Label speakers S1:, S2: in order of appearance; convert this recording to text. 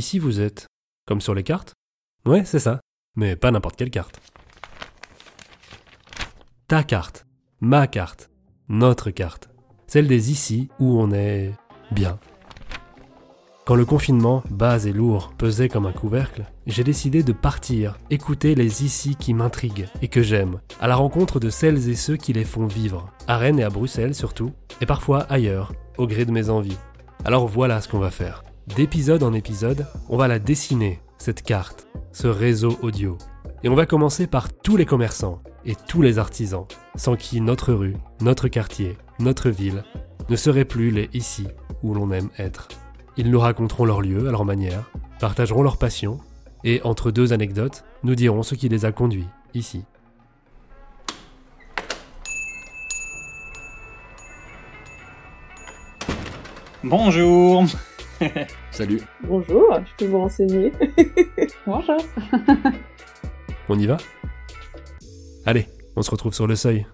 S1: Ici vous êtes. Comme sur les cartes? Ouais, c'est ça. Mais pas n'importe quelle carte. Ta carte. Ma carte. Notre carte. Celle des ici où on est bien. Quand le confinement, bas et lourd, pesait comme un couvercle, j'ai décidé de partir, écouter les ici qui m'intriguent et que j'aime, à la rencontre de celles et ceux qui les font vivre, à Rennes et à Bruxelles surtout, et parfois ailleurs, au gré de mes envies. Alors voilà ce qu'on va faire. D'épisode en épisode, on va la dessiner, cette carte, ce réseau audio. Et on va commencer par tous les commerçants et tous les artisans, sans qui notre rue, notre quartier, notre ville ne serait plus les ici où l'on aime être. Ils nous raconteront leur lieu à leur manière, partageront leur passion, et entre deux anecdotes, nous dirons ce qui les a conduits ici.
S2: Bonjour
S3: Salut.
S4: Bonjour, je peux vous renseigner.
S5: Bonjour.
S1: On y va? Allez, on se retrouve sur le seuil.